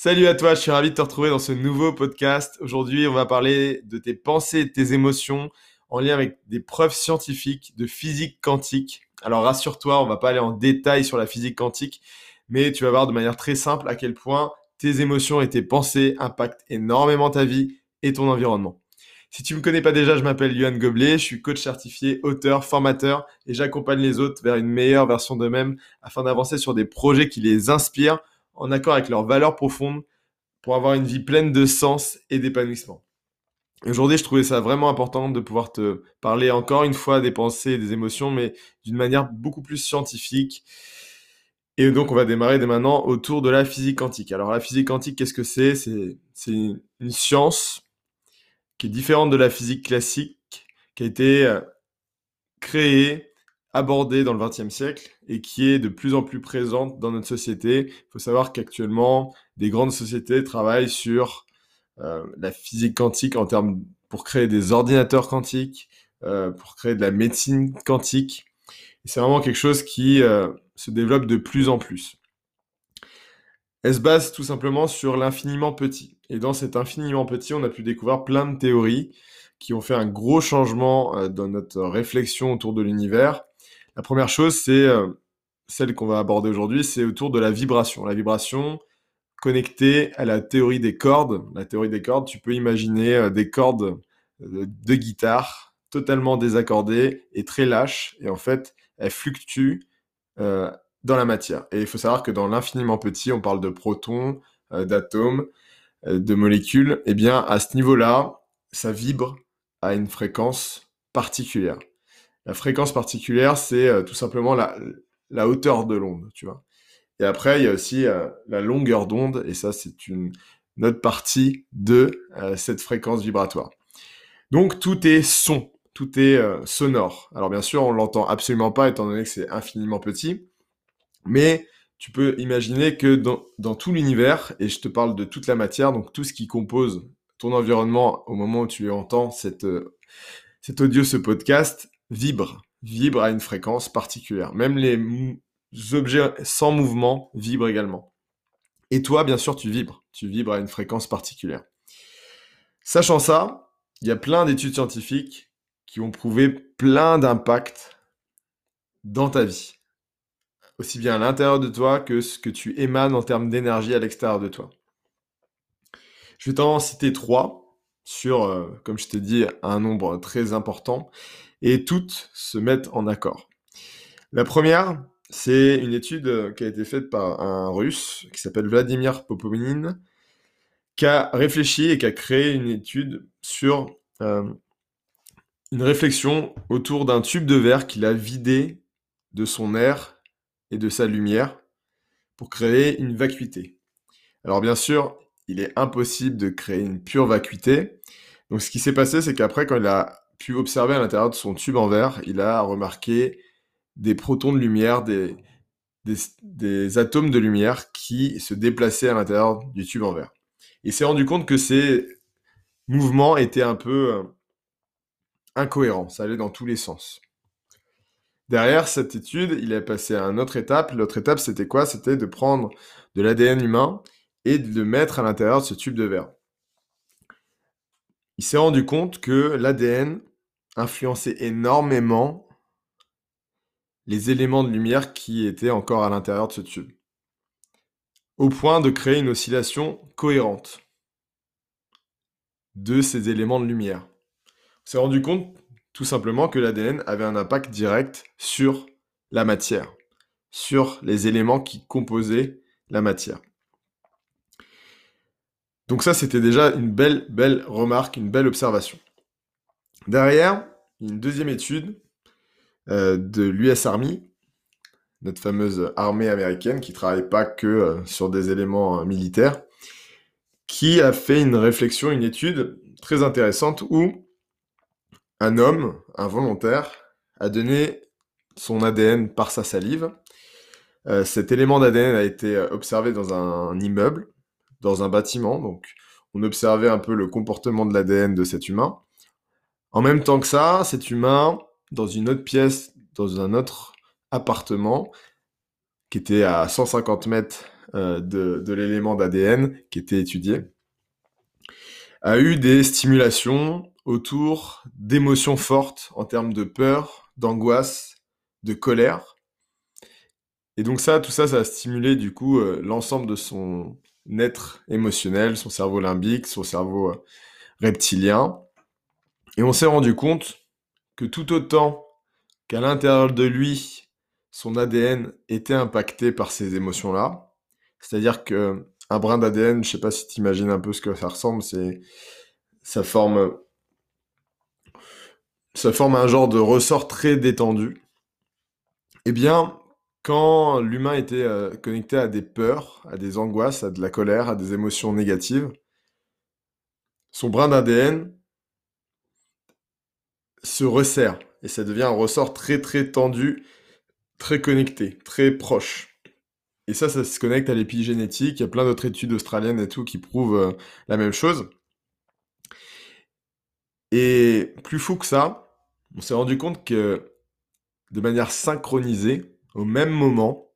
Salut à toi, je suis ravi de te retrouver dans ce nouveau podcast. Aujourd'hui, on va parler de tes pensées et tes émotions en lien avec des preuves scientifiques de physique quantique. Alors rassure-toi, on va pas aller en détail sur la physique quantique, mais tu vas voir de manière très simple à quel point tes émotions et tes pensées impactent énormément ta vie et ton environnement. Si tu ne me connais pas déjà, je m'appelle Yuan Goblet, je suis coach certifié, auteur, formateur et j'accompagne les autres vers une meilleure version d'eux-mêmes afin d'avancer sur des projets qui les inspirent en accord avec leurs valeurs profondes pour avoir une vie pleine de sens et d'épanouissement. Aujourd'hui, je trouvais ça vraiment important de pouvoir te parler encore une fois des pensées et des émotions, mais d'une manière beaucoup plus scientifique. Et donc, on va démarrer dès maintenant autour de la physique quantique. Alors, la physique quantique, qu'est-ce que c'est? C'est une science qui est différente de la physique classique, qui a été euh, créée abordée dans le XXe siècle et qui est de plus en plus présente dans notre société. Il faut savoir qu'actuellement, des grandes sociétés travaillent sur euh, la physique quantique en termes pour créer des ordinateurs quantiques, euh, pour créer de la médecine quantique. c'est vraiment quelque chose qui euh, se développe de plus en plus. Elle se base tout simplement sur l'infiniment petit. Et dans cet infiniment petit, on a pu découvrir plein de théories qui ont fait un gros changement dans notre réflexion autour de l'univers la première chose, c'est euh, celle qu'on va aborder aujourd'hui, c'est autour de la vibration. La vibration connectée à la théorie des cordes. La théorie des cordes, tu peux imaginer euh, des cordes euh, de guitare totalement désaccordées et très lâches. Et en fait, elles fluctuent dans la matière. Et il faut savoir que dans l'infiniment petit, on parle de protons, d'atomes, de molécules. Eh bien, à ce niveau-là, ça vibre à une fréquence particulière. La fréquence particulière, c'est euh, tout simplement la, hauteur de l'onde, tu vois. Et après, il y a aussi euh, la longueur d'onde, et ça, c'est une, autre partie de euh, cette fréquence vibratoire. Donc, tout est son, tout est sonore. Alors, bien sûr, on l'entend absolument pas, étant donné que c'est infiniment petit, mais tu peux imaginer que dans, tout l'univers, et je te parle de toute la matière, donc tout ce qui compose ton environnement au moment où tu entends cette, cet audio, ce podcast, vibre, vibre à une fréquence particulière. Même les objets sans mouvement vibrent également. Et toi, bien sûr, tu vibres. Tu vibres à une fréquence particulière. Sachant ça, il y a plein d'études scientifiques qui ont prouvé plein d'impacts dans ta vie. Aussi bien à l'intérieur de toi que ce que tu émanes en termes d'énergie à l'extérieur de toi. Je vais t'en citer trois sur, euh, comme je t'ai dit, un nombre très important et toutes se mettent en accord. La première, c'est une étude qui a été faite par un russe qui s'appelle Vladimir Popomin, qui a réfléchi et qui a créé une étude sur euh, une réflexion autour d'un tube de verre qu'il a vidé de son air et de sa lumière pour créer une vacuité. Alors bien sûr, il est impossible de créer une pure vacuité. Donc ce qui s'est passé, c'est qu'après, quand il a pu observer à l'intérieur de son tube en verre, il a remarqué des protons de lumière, des, atomes de lumière qui se déplaçaient à l'intérieur du tube en verre. Il s'est rendu compte que ces mouvements étaient un peu euh, incohérents, ça allait dans tous les sens. Derrière cette étude, il est passé à une autre étape. L'autre étape, c'était quoi? C'était de prendre de l'ADN humain et de le mettre à l'intérieur de ce tube de verre. Il s'est rendu compte que l'ADN influençait énormément les éléments de lumière qui étaient encore à l'intérieur de ce tube, au point de créer une oscillation cohérente de ces éléments de lumière. On s'est rendu compte tout simplement que l'ADN avait un impact direct sur la matière, sur les éléments qui composaient la matière. Donc ça, c'était déjà une belle, belle remarque, une belle observation. Derrière, une deuxième étude euh, de l'US Army, notre fameuse armée américaine qui travaille pas que euh, sur des éléments euh, militaires, qui a fait une réflexion, une étude très intéressante où un homme, un volontaire, a donné son ADN par sa salive. cet élément d'ADN a été observé dans un immeuble dans un bâtiment. Donc, on observait un peu le comportement de l'ADN de cet humain. En même temps que ça, cet humain, dans une autre pièce, dans un autre appartement, qui était à 150 mètres de, de l'élément d'ADN qui était étudié a eu des stimulations autour d'émotions fortes en termes de peur, d'angoisse, de colère. Et donc ça, tout ça, ça a stimulé du coup euh, l'ensemble de son être émotionnel, son cerveau limbique, son cerveau euh, reptilien. Et on s'est rendu compte que tout autant qu'à l'intérieur de lui, son ADN était impacté par ces émotions-là, c'est-à-dire que un brin d'ADN, je sais pas si tu imagines un peu ce que ça ressemble, c'est ça forme ça forme un genre de ressort très détendu. Eh bien, quand l'humain était euh, connecté à des peurs, à des angoisses, à de la colère, à des émotions négatives, son brin d'ADN se resserre et ça devient un ressort très très tendu, très connecté, très proche. Et ça, ça se connecte à l'épigénétique. Il y a plein d'autres études australiennes et tout qui prouvent euh, la même chose. Et plus fou que ça, on s'est rendu compte que de manière synchronisée, au même moment,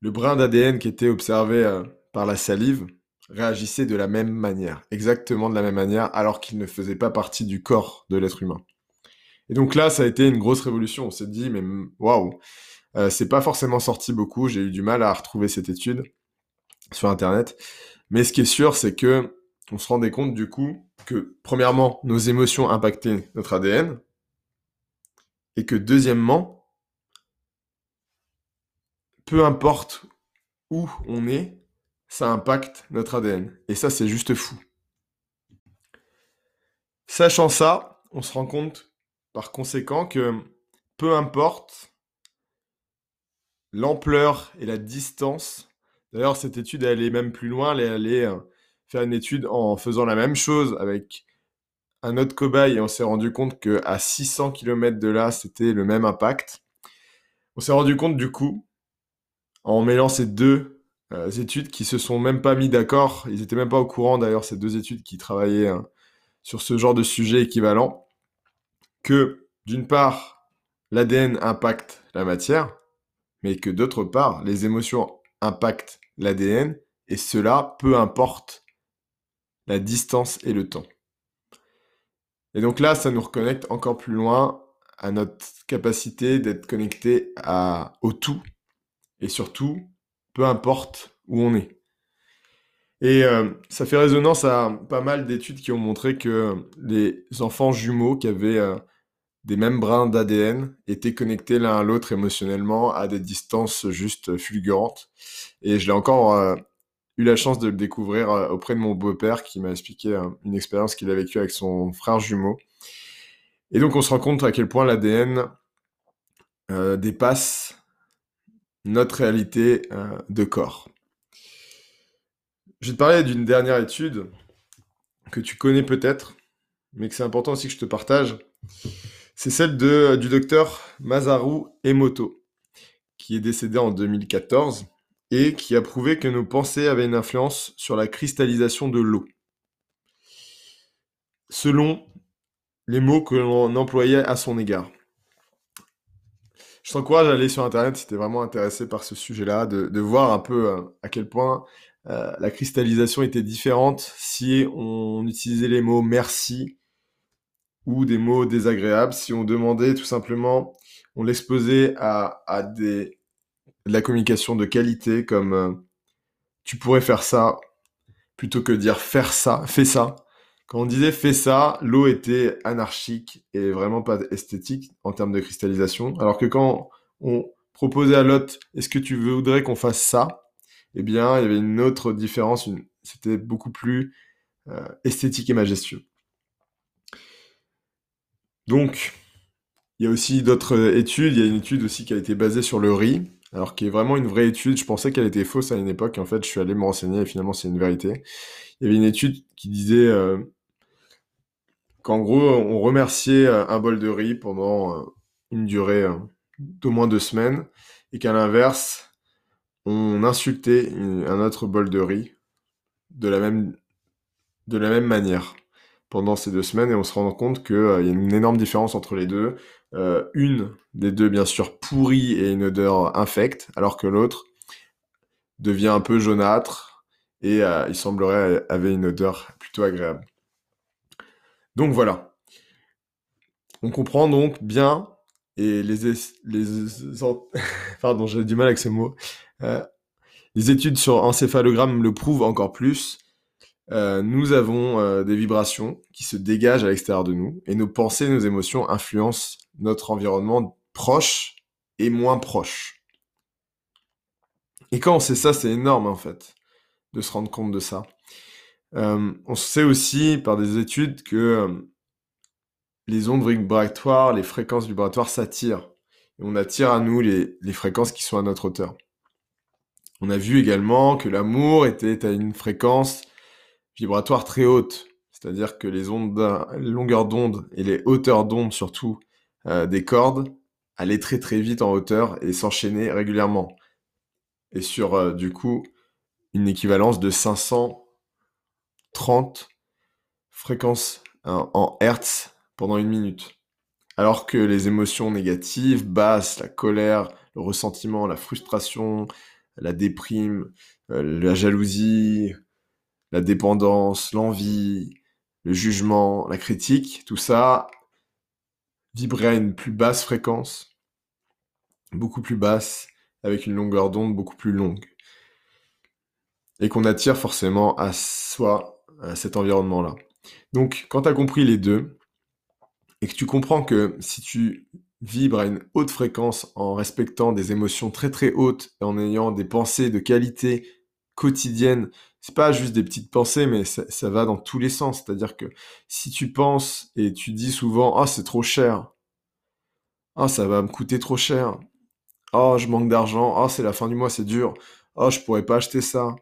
le brin d'ADN qui était observé euh, par la salive réagissait de la même manière, exactement de la même manière, alors qu'il ne faisait pas partie du corps de l'être humain. Et donc là, ça a été une grosse révolution. On s'est dit, mais waouh, euh, c'est pas forcément sorti beaucoup. J'ai eu du mal à retrouver cette étude sur Internet. Mais ce qui est sûr, c'est que on se rendait compte du coup que, premièrement, nos émotions impactaient notre ADN, et que, deuxièmement, peu importe où on est, ça impacte notre ADN. Et ça, c'est juste fou. Sachant ça, on se rend compte par conséquent que peu importe l'ampleur et la distance, d'ailleurs cette étude elle allait même plus loin, elle allait euh, faire une étude en faisant la même chose avec un autre cobaye et on s'est rendu compte que à 600 km de là, c'était le même impact. On s'est rendu compte du coup, en mêlant ces deux euh, études qui se sont même pas mis d'accord, ils étaient même pas au courant d'ailleurs ces deux études qui travaillaient hein, sur ce genre de sujet équivalent, que d'une part l'ADN impacte la matière, mais que d'autre part les émotions impactent l'ADN et cela peu importe la distance et le temps. Et donc là, ça nous reconnecte encore plus loin à notre capacité d'être connecté au tout, et surtout, peu importe où on est. Et euh, ça fait résonance à pas mal d'études qui ont montré que les enfants jumeaux qui avaient euh, des mêmes brins d'ADN étaient connectés l'un à l'autre émotionnellement à des distances juste fulgurantes. Et je l'ai encore euh, eu la chance de le découvrir auprès de mon beau-père qui m'a expliqué une expérience qu'il a vécue avec son frère jumeau. Et donc on se rend compte à quel point l'ADN dépasse notre réalité de corps. Je vais te parler d'une dernière étude que tu connais peut-être, mais que c'est important aussi que je te partage. C'est celle de, du docteur Masaru Emoto, qui est décédé en 2014 et qui a prouvé que nos pensées avaient une influence sur la cristallisation de l'eau. Selon les mots que l'on employait à son égard. Je t'encourage à aller sur Internet si tu es vraiment intéressé par ce sujet-là, de, voir un peu euh, à quel point euh, la cristallisation était différente si on utilisait les mots merci ou des mots désagréables, si on demandait tout simplement, on l'exposait à, des de la communication de qualité comme euh, tu pourrais faire ça plutôt que dire faire ça, fais ça. Quand on disait fais ça, l'eau était anarchique et vraiment pas esthétique en termes de cristallisation. Alors que quand on proposait à l'autre est-ce que tu voudrais qu'on fasse ça, eh bien il y avait une autre différence, c'était beaucoup plus euh, esthétique et majestueux. Donc, il y a aussi d'autres études. Il y a une étude aussi qui a été basée sur le riz alors qui est vraiment une vraie étude. Je pensais qu'elle était fausse à une époque. En fait, je suis allé me renseigner et finalement, c'est une vérité. Il y avait une étude qui disait euh, qu'en gros, on remerciait euh, un bol de riz pendant euh, une durée d'au moins deux semaines et qu'à l'inverse, on insultait un autre bol de riz de la même, manière pendant ces deux semaines et on se rend compte qu'il y a une énorme différence entre les deux. une des deux, bien sûr, pourrie et une odeur infecte, alors que l'autre devient un peu jaunâtre et euh, il semblerait avait une odeur plutôt agréable. Donc voilà. On comprend donc bien et les, les pardon, j'ai du mal avec ce mot. Euh, les études sur encéphalogramme le prouvent encore plus. Euh, nous avons euh, des vibrations qui se dégagent à l'extérieur de nous et nos pensées, nos émotions influencent notre environnement proche et moins proche. Et quand on sait ça, c'est énorme en fait de se rendre compte de ça. On sait aussi par des études que les ondes vibratoires, les fréquences vibratoires s'attirent. On attire à nous les fréquences qui sont à notre hauteur. On a vu également que l'amour était à une fréquence vibratoire très haute, c'est-à-dire que les ondes, longueurs d'onde et les hauteurs d'onde surtout euh, des cordes allaient très très vite en hauteur et s'enchaîner régulièrement. Et sur euh, du coup une équivalence de 530 fréquences en hertz pendant une minute. Alors que les émotions négatives, basses, la colère, le ressentiment, la frustration, la déprime, euh, la jalousie, la dépendance, l'envie, le jugement, la critique, tout ça vibrait à une plus basse fréquence, beaucoup plus basse, avec une longueur d'onde beaucoup plus longue. Et qu'on attire forcément à soi, à cet environnement-là. Donc, quand tu as compris les deux, et que tu comprends que si tu vibres à une haute fréquence en respectant des émotions très très hautes et en ayant des pensées de qualité quotidienne c'est pas juste des petites pensées, mais ça, va dans tous les sens. C'est-à-dire que si tu penses et tu dis souvent, ah, c'est trop cher. Ah, ça va me coûter trop cher. Oh, je manque d'argent. Ah, c'est la fin du mois, c'est dur. Oh, je pourrais pas acheter ça.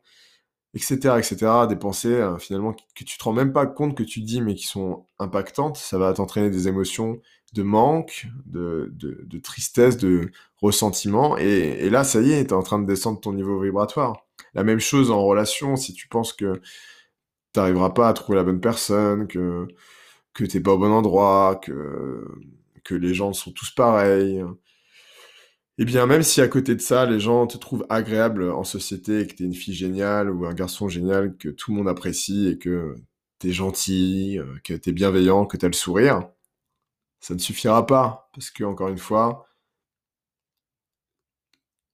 Etc., etc. Des pensées, euh, finalement, que tu te rends même pas compte que tu dis, mais qui sont impactantes. Ça va t'entraîner des émotions de manque, de, tristesse, de ressentiment. Et, et là, ça y est, tu es en train de descendre ton niveau vibratoire. La même chose en relation, si tu penses que tu n'arriveras pas à trouver la bonne personne, que, que tu n'es pas au bon endroit, que, que les gens sont tous pareils. Eh bien, même si à côté de ça, les gens te trouvent agréable en société et que tu es une fille géniale ou un garçon génial que tout le monde apprécie et que tu es gentil, que tu es bienveillant, que tu as le sourire, ça ne suffira pas. Parce que, encore une fois,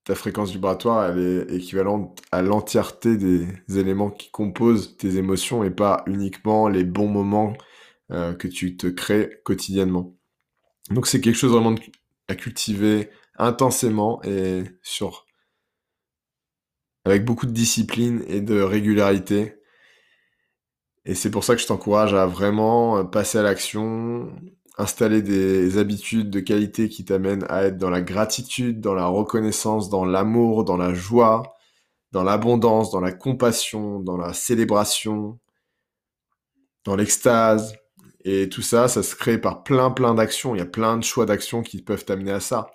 ta fréquence vibratoire, elle est équivalente à l'entièreté des éléments qui composent tes émotions et pas uniquement les bons moments euh, que tu te crées quotidiennement. Donc c'est quelque chose vraiment à cultiver intensément et sur avec beaucoup de discipline et de régularité. Et c'est pour ça que je t'encourage à vraiment passer à l'action, installer des habitudes de qualité qui t'amènent à être dans la gratitude, dans la reconnaissance, dans l'amour, dans la joie, dans l'abondance, dans la compassion, dans la célébration, dans l'extase. Et tout ça, ça se crée par plein plein d'actions. Il y a plein de choix d'actions qui peuvent t'amener à ça.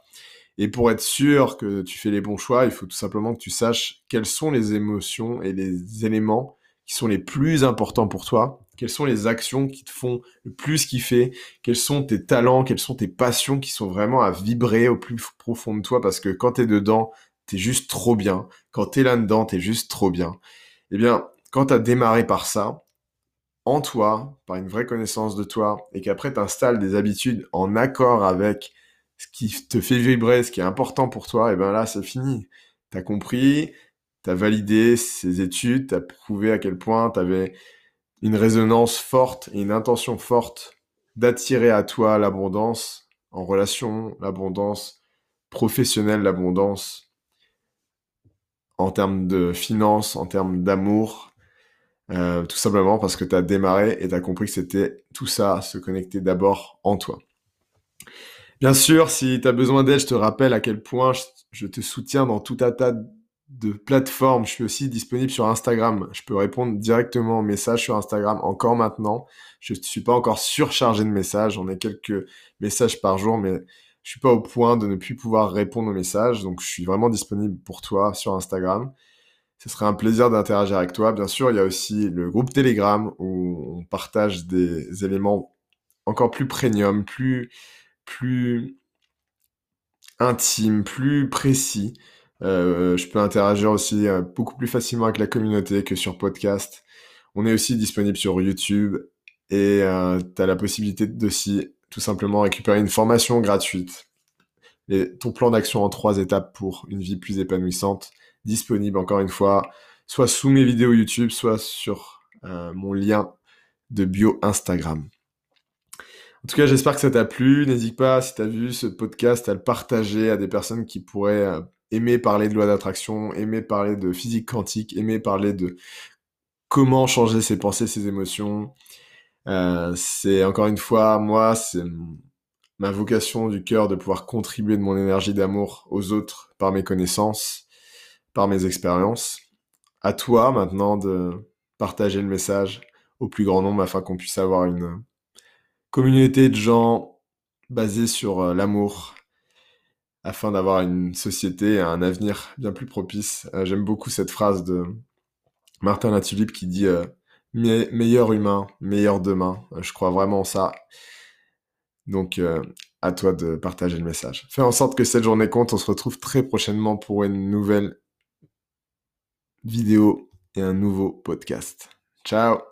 Et pour être sûr que tu fais les bons choix, il faut tout simplement que tu saches quelles sont les émotions et les éléments qui sont les plus importants pour toi quelles sont les actions qui te font le plus kiffer, quels sont tes talents, quelles sont tes passions qui sont vraiment à vibrer au plus profond de toi? Parce que quand tu es dedans, tu es juste trop bien. Quand tu es là-dedans, tu es juste trop bien. Eh bien, quand tu as démarré par ça, en toi, par une vraie connaissance de toi, et qu'après tu installes des habitudes en accord avec ce qui te fait vibrer, ce qui est important pour toi, et bien là, c'est fini. Tu as compris, tu as validé ces études, tu as prouvé à quel point tu avais une résonance forte et une intention forte d'attirer à toi l'abondance en relation, l'abondance professionnelle, l'abondance en termes de finances, en termes d'amour, euh, tout simplement parce que tu as démarré et tu as compris que c'était tout ça, se connecter d'abord en toi. Bien sûr, si tu as besoin d'aide, je te rappelle à quel point je, te soutiens dans tout un tas de plateformes. Je suis aussi disponible sur Instagram. Je peux répondre directement aux messages sur Instagram encore maintenant. Je ne suis pas encore surchargé de messages. On a quelques messages par jour, mais je suis pas au point de ne plus pouvoir répondre aux messages. Donc, je suis vraiment disponible pour toi sur Instagram. Ce serait un plaisir d'interagir avec toi. Bien sûr, il y a aussi le groupe Telegram où on partage des éléments encore plus premium, plus, plus intimes, plus précis Euh, je peux interagir aussi euh, beaucoup plus facilement avec la communauté que sur podcast. On est aussi disponible sur YouTube et euh, tu as la possibilité d'aussi tout simplement récupérer une formation gratuite. Et ton plan d'action en trois étapes pour une vie plus épanouissante, disponible encore une fois, soit sous mes vidéos YouTube, soit sur mon lien de bio Instagram. En tout cas, j'espère que ça t'a plu. N'hésite pas, si tu as vu ce podcast, à le partager à des personnes qui pourraient euh, aimer parler de loi d'attraction, aimer parler de physique quantique, aimer parler de comment changer ses pensées, ses émotions. Euh, c'est encore une fois, moi, c'est ma vocation du cœur de pouvoir contribuer de mon énergie d'amour aux autres par mes connaissances, par mes expériences. À toi maintenant de partager le message au plus grand nombre afin qu'on puisse avoir une communauté de gens basés sur euh, l'amour afin d'avoir une société un avenir bien plus propice. Euh, j'aime beaucoup cette phrase de Martin Latulippe qui dit euh, meilleur humain, meilleur demain. je crois vraiment en ça. Donc, à toi de partager le message. Fais en sorte que cette journée compte. On se retrouve très prochainement pour une nouvelle vidéo et un nouveau podcast. Ciao